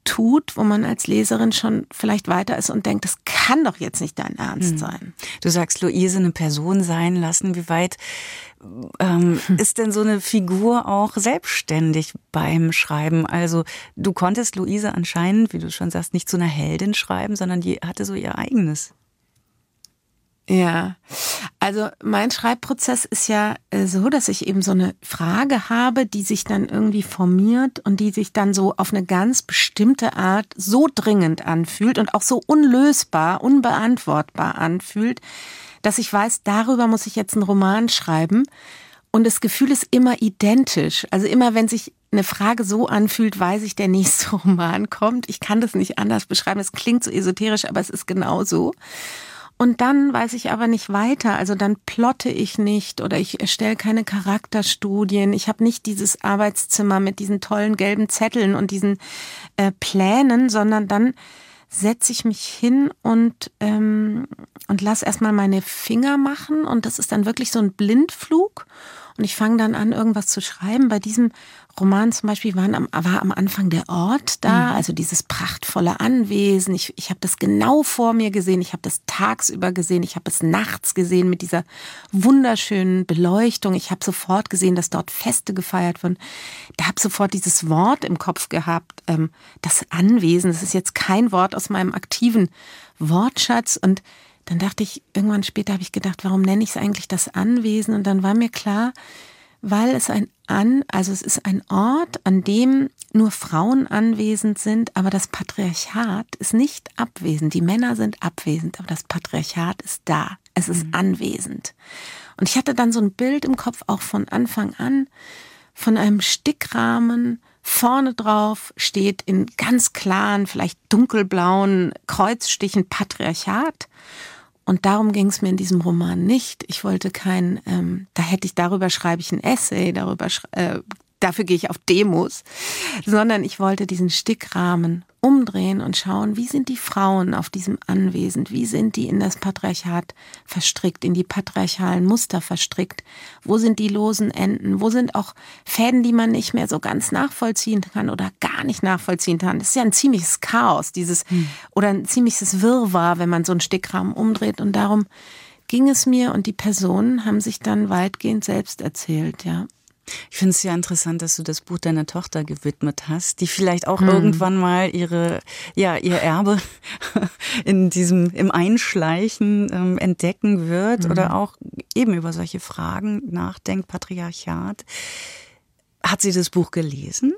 tut, wo man als Leserin schon vielleicht weiter ist und denkt, das kann doch jetzt nicht dein Ernst hm. sein. Du sagst, Luise eine Person sein lassen. Wie weit ähm, hm. ist denn so eine Figur auch selbstständig beim Schreiben? Also du konntest Luise anscheinend, wie du schon sagst, nicht zu einer Heldin schreiben, sondern die hatte so ihr eigenes. Ja, also mein Schreibprozess ist ja äh, so, dass ich eben so eine Frage habe, die sich dann irgendwie formiert und die sich dann so auf eine ganz bestimmte Art so dringend anfühlt und auch so unlösbar, unbeantwortbar anfühlt, dass ich weiß, darüber muss ich jetzt einen Roman schreiben. Und das Gefühl ist immer identisch. Also immer wenn sich eine Frage so anfühlt, weiß ich, der nächste Roman kommt. Ich kann das nicht anders beschreiben. Es klingt so esoterisch, aber es ist genau so. Und dann weiß ich aber nicht weiter. Also dann plotte ich nicht oder ich erstelle keine Charakterstudien. Ich habe nicht dieses Arbeitszimmer mit diesen tollen gelben Zetteln und diesen äh, Plänen, sondern dann setze ich mich hin und, ähm, und lass erstmal meine Finger machen. Und das ist dann wirklich so ein Blindflug. und ich fange dann an, irgendwas zu schreiben. Bei diesem Roman zum Beispiel waren am, war am Anfang der Ort da, mhm. also dieses prachtvolle Anwesen. Ich, ich habe das genau vor mir gesehen. Ich habe das tagsüber gesehen. Ich habe es nachts gesehen mit dieser wunderschönen Beleuchtung. Ich habe sofort gesehen, dass dort Feste gefeiert wurden. Da habe sofort dieses Wort im Kopf gehabt, ähm, das Anwesen. Das ist jetzt kein Wort aus meinem aktiven Wortschatz und dann dachte ich, irgendwann später habe ich gedacht, warum nenne ich es eigentlich das Anwesen? Und dann war mir klar, weil es ein An, also es ist ein Ort, an dem nur Frauen anwesend sind, aber das Patriarchat ist nicht abwesend. Die Männer sind abwesend, aber das Patriarchat ist da. Es ist mhm. anwesend. Und ich hatte dann so ein Bild im Kopf auch von Anfang an von einem Stickrahmen. Vorne drauf steht in ganz klaren, vielleicht dunkelblauen Kreuzstichen Patriarchat. Und darum ging es mir in diesem Roman nicht. Ich wollte kein, ähm, da hätte ich darüber schreibe ich ein Essay, darüber äh, dafür gehe ich auf Demos, sondern ich wollte diesen Stickrahmen umdrehen und schauen, wie sind die Frauen auf diesem Anwesen, wie sind die in das Patriarchat verstrickt, in die patriarchalen Muster verstrickt, wo sind die losen Enden, wo sind auch Fäden, die man nicht mehr so ganz nachvollziehen kann oder gar nicht nachvollziehen kann. Das ist ja ein ziemliches Chaos, dieses, hm. oder ein ziemliches Wirrwarr, wenn man so einen Stickrahmen umdreht und darum ging es mir und die Personen haben sich dann weitgehend selbst erzählt, ja. Ich finde es ja interessant, dass du das Buch deiner Tochter gewidmet hast, die vielleicht auch hm. irgendwann mal ihre, ja, ihr Erbe in diesem, im Einschleichen ähm, entdecken wird hm. oder auch eben über solche Fragen nachdenkt, Patriarchat. Hat sie das Buch gelesen?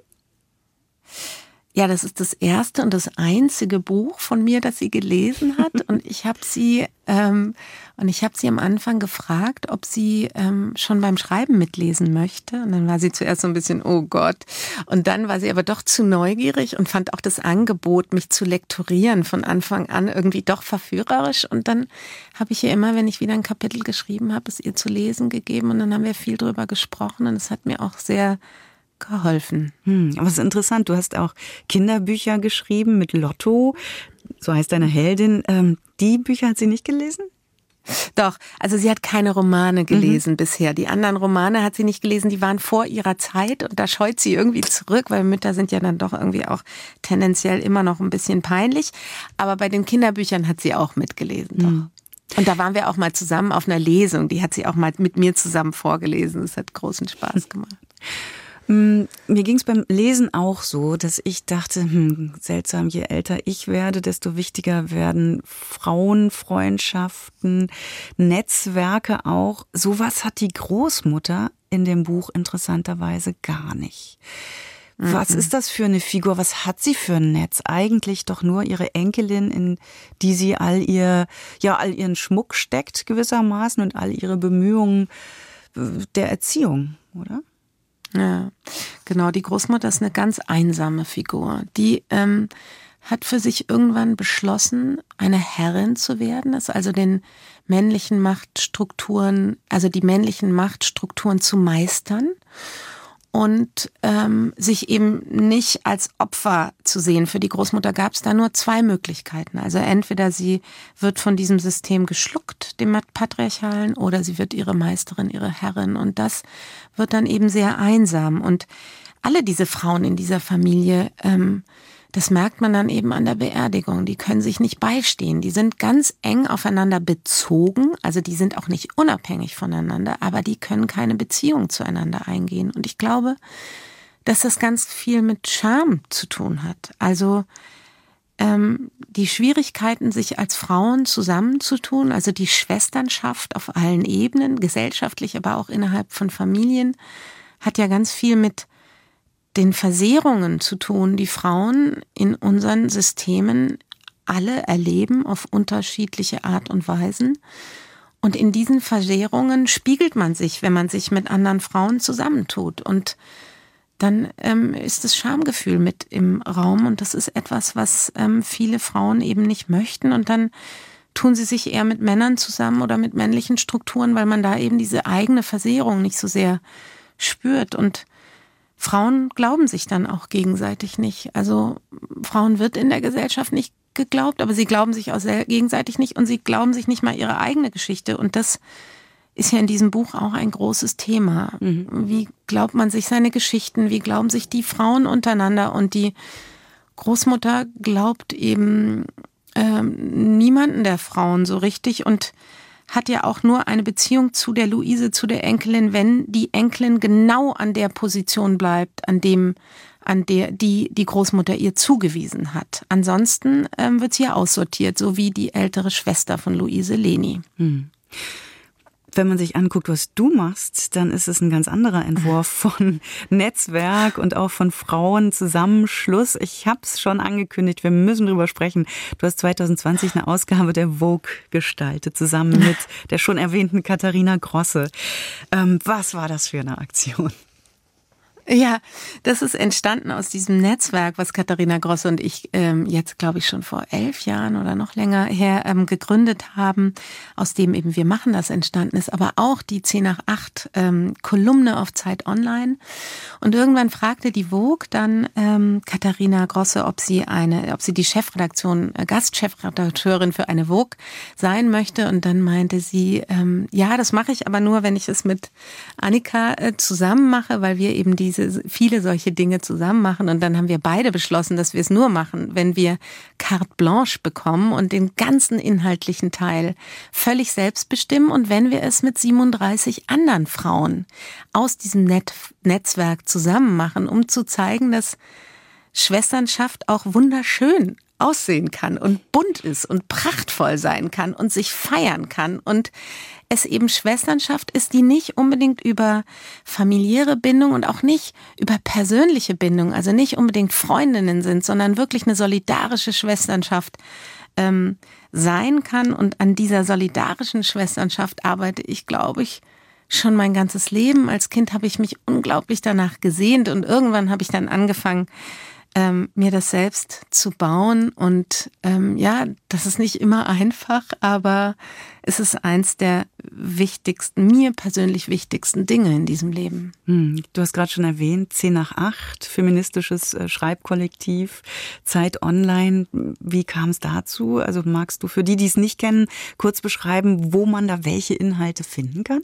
Ja, das ist das erste und das einzige Buch von mir, das sie gelesen hat. Und ich habe sie ähm, und ich habe sie am Anfang gefragt, ob sie ähm, schon beim Schreiben mitlesen möchte. Und dann war sie zuerst so ein bisschen, oh Gott. Und dann war sie aber doch zu neugierig und fand auch das Angebot, mich zu lektorieren von Anfang an irgendwie doch verführerisch. Und dann habe ich ihr immer, wenn ich wieder ein Kapitel geschrieben habe, es ihr zu lesen gegeben. Und dann haben wir viel drüber gesprochen. Und es hat mir auch sehr geholfen. Hm, aber es ist interessant, du hast auch Kinderbücher geschrieben mit Lotto, so heißt deine Heldin. Ähm, die Bücher hat sie nicht gelesen? Doch, also sie hat keine Romane gelesen mhm. bisher. Die anderen Romane hat sie nicht gelesen, die waren vor ihrer Zeit und da scheut sie irgendwie zurück, weil Mütter sind ja dann doch irgendwie auch tendenziell immer noch ein bisschen peinlich. Aber bei den Kinderbüchern hat sie auch mitgelesen. Mhm. Und da waren wir auch mal zusammen auf einer Lesung. Die hat sie auch mal mit mir zusammen vorgelesen. Das hat großen Spaß gemacht. Mm, mir ging es beim Lesen auch so, dass ich dachte, hm, seltsam, je älter ich werde, desto wichtiger werden Frauenfreundschaften, Netzwerke auch. Sowas hat die Großmutter in dem Buch interessanterweise gar nicht. Was mhm. ist das für eine Figur? Was hat sie für ein Netz? Eigentlich doch nur ihre Enkelin, in die sie all ihr, ja, all ihren Schmuck steckt gewissermaßen und all ihre Bemühungen äh, der Erziehung, oder? Ja, genau. Die Großmutter ist eine ganz einsame Figur. Die ähm, hat für sich irgendwann beschlossen, eine Herrin zu werden, ist also den männlichen Machtstrukturen, also die männlichen Machtstrukturen zu meistern und ähm, sich eben nicht als Opfer zu sehen. Für die Großmutter gab es da nur zwei Möglichkeiten. Also entweder sie wird von diesem System geschluckt, dem Patriarchalen, oder sie wird ihre Meisterin, ihre Herrin. Und das wird dann eben sehr einsam. Und alle diese Frauen in dieser Familie ähm, das merkt man dann eben an der Beerdigung. Die können sich nicht beistehen. Die sind ganz eng aufeinander bezogen. Also die sind auch nicht unabhängig voneinander, aber die können keine Beziehung zueinander eingehen. Und ich glaube, dass das ganz viel mit Scham zu tun hat. Also ähm, die Schwierigkeiten, sich als Frauen zusammenzutun, also die Schwesternschaft auf allen Ebenen, gesellschaftlich, aber auch innerhalb von Familien, hat ja ganz viel mit den Versehrungen zu tun, die Frauen in unseren Systemen alle erleben auf unterschiedliche Art und Weisen. Und in diesen Versehrungen spiegelt man sich, wenn man sich mit anderen Frauen zusammentut. Und dann ähm, ist das Schamgefühl mit im Raum. Und das ist etwas, was ähm, viele Frauen eben nicht möchten. Und dann tun sie sich eher mit Männern zusammen oder mit männlichen Strukturen, weil man da eben diese eigene Versehrung nicht so sehr spürt. Und Frauen glauben sich dann auch gegenseitig nicht. Also Frauen wird in der Gesellschaft nicht geglaubt, aber sie glauben sich auch gegenseitig nicht und sie glauben sich nicht mal ihre eigene Geschichte. Und das ist ja in diesem Buch auch ein großes Thema. Mhm. Wie glaubt man sich seine Geschichten? Wie glauben sich die Frauen untereinander? Und die Großmutter glaubt eben ähm, niemanden der Frauen so richtig und hat ja auch nur eine Beziehung zu der Luise, zu der Enkelin, wenn die Enkelin genau an der Position bleibt, an dem, an der die die Großmutter ihr zugewiesen hat. Ansonsten ähm, wird sie ja aussortiert, so wie die ältere Schwester von Luise Leni. Hm wenn man sich anguckt, was du machst, dann ist es ein ganz anderer Entwurf von Netzwerk und auch von Frauenzusammenschluss. Ich habe es schon angekündigt, wir müssen drüber sprechen. Du hast 2020 eine Ausgabe der Vogue gestaltet, zusammen mit der schon erwähnten Katharina Grosse. Ähm, was war das für eine Aktion? Ja, das ist entstanden aus diesem Netzwerk, was Katharina Grosse und ich ähm, jetzt, glaube ich, schon vor elf Jahren oder noch länger her ähm, gegründet haben, aus dem eben wir machen das entstanden ist, aber auch die 10 nach 8 ähm, Kolumne auf Zeit Online. Und irgendwann fragte die Vogue dann ähm, Katharina Grosse, ob sie eine, ob sie die Chefredaktion, äh, Gastchefredakteurin für eine Vogue sein möchte. Und dann meinte sie, ähm, ja, das mache ich aber nur, wenn ich es mit Annika äh, zusammen mache, weil wir eben diese diese, viele solche Dinge zusammen machen. Und dann haben wir beide beschlossen, dass wir es nur machen, wenn wir carte blanche bekommen und den ganzen inhaltlichen Teil völlig selbst bestimmen und wenn wir es mit 37 anderen Frauen aus diesem Net Netzwerk zusammen machen, um zu zeigen, dass Schwesternschaft auch wunderschön aussehen kann und bunt ist und prachtvoll sein kann und sich feiern kann und es eben Schwesternschaft ist, die nicht unbedingt über familiäre Bindung und auch nicht über persönliche Bindung, also nicht unbedingt Freundinnen sind, sondern wirklich eine solidarische Schwesternschaft ähm, sein kann. Und an dieser solidarischen Schwesternschaft arbeite ich, glaube ich, schon mein ganzes Leben. Als Kind habe ich mich unglaublich danach gesehnt und irgendwann habe ich dann angefangen, ähm, mir das selbst zu bauen. Und ähm, ja, das ist nicht immer einfach, aber es ist eins der wichtigsten, mir persönlich wichtigsten Dinge in diesem Leben. Hm, du hast gerade schon erwähnt, 10 nach 8, feministisches äh, Schreibkollektiv, Zeit Online. Wie kam es dazu? Also magst du für die, die es nicht kennen, kurz beschreiben, wo man da welche Inhalte finden kann?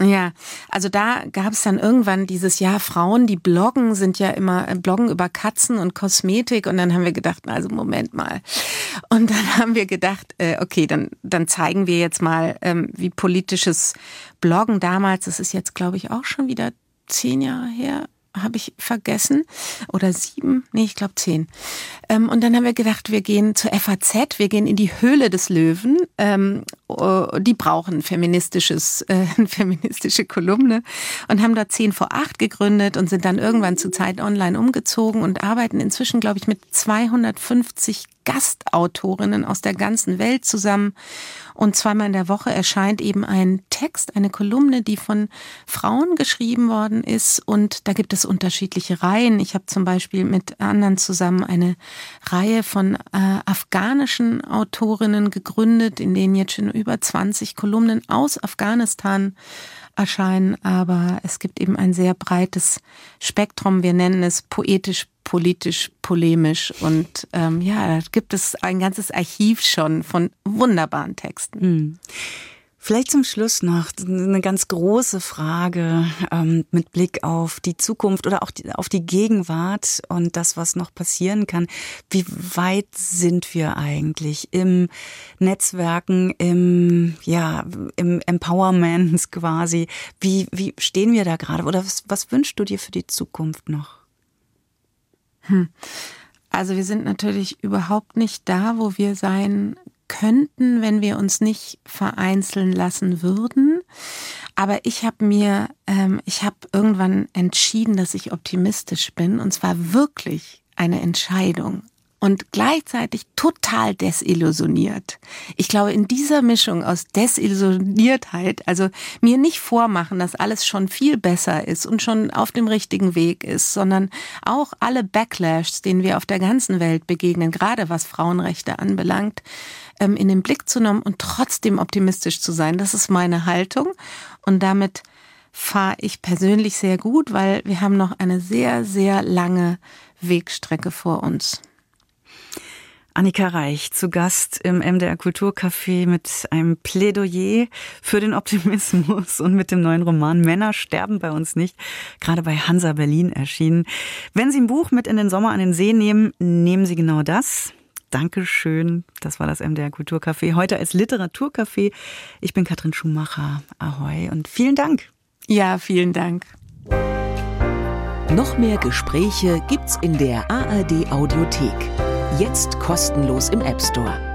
Ja, also da gab es dann irgendwann dieses Jahr Frauen, die bloggen, sind ja immer äh, bloggen über Katzen und Kosmetik und dann haben wir gedacht, also Moment mal. Und dann haben wir gedacht, äh, okay, dann dann zeigen wir jetzt mal, ähm, wie politisches Bloggen damals, das ist jetzt glaube ich auch schon wieder zehn Jahre her, habe ich vergessen. Oder sieben? Nee, ich glaube zehn. Ähm, und dann haben wir gedacht, wir gehen zur FAZ, wir gehen in die Höhle des Löwen. Ähm, oh, die brauchen feministisches, äh, feministische Kolumne und haben da zehn vor acht gegründet und sind dann irgendwann zu Zeit Online umgezogen und arbeiten inzwischen, glaube ich, mit 250 Gastautorinnen aus der ganzen Welt zusammen. Und zweimal in der Woche erscheint eben ein Text, eine Kolumne, die von Frauen geschrieben worden ist. Und da gibt es unterschiedliche Reihen. Ich habe zum Beispiel mit anderen zusammen eine Reihe von äh, afghanischen Autorinnen gegründet, in denen jetzt schon über 20 Kolumnen aus Afghanistan erscheinen, aber es gibt eben ein sehr breites Spektrum. Wir nennen es poetisch, politisch, polemisch und ähm, ja, da gibt es ein ganzes Archiv schon von wunderbaren Texten. Hm. Vielleicht zum Schluss noch eine ganz große Frage ähm, mit Blick auf die Zukunft oder auch die, auf die Gegenwart und das, was noch passieren kann. Wie weit sind wir eigentlich im Netzwerken, im, ja, im Empowerment quasi? Wie, wie stehen wir da gerade? Oder was, was wünschst du dir für die Zukunft noch? Hm. Also wir sind natürlich überhaupt nicht da, wo wir sein könnten, wenn wir uns nicht vereinzeln lassen würden. Aber ich habe mir, ähm, ich habe irgendwann entschieden, dass ich optimistisch bin. Und zwar wirklich eine Entscheidung und gleichzeitig total desillusioniert. Ich glaube, in dieser Mischung aus Desillusioniertheit, also mir nicht vormachen, dass alles schon viel besser ist und schon auf dem richtigen Weg ist, sondern auch alle Backlashs, denen wir auf der ganzen Welt begegnen, gerade was Frauenrechte anbelangt, ähm, in den Blick zu nehmen und trotzdem optimistisch zu sein. Das ist meine Haltung und damit fahre ich persönlich sehr gut, weil wir haben noch eine sehr, sehr lange Wegstrecke vor uns. Annika Reich zu Gast im MDR Kulturcafé mit einem Plädoyer für den Optimismus und mit dem neuen Roman Männer sterben bei uns nicht, gerade bei Hansa Berlin erschienen. Wenn Sie ein Buch mit in den Sommer an den See nehmen, nehmen Sie genau das. Dankeschön. Das war das MDR Kulturcafé. Heute als Literaturcafé. Ich bin Katrin Schumacher. Ahoi und vielen Dank. Ja, vielen Dank. Noch mehr Gespräche gibt's in der ARD Audiothek. Jetzt kostenlos im App Store.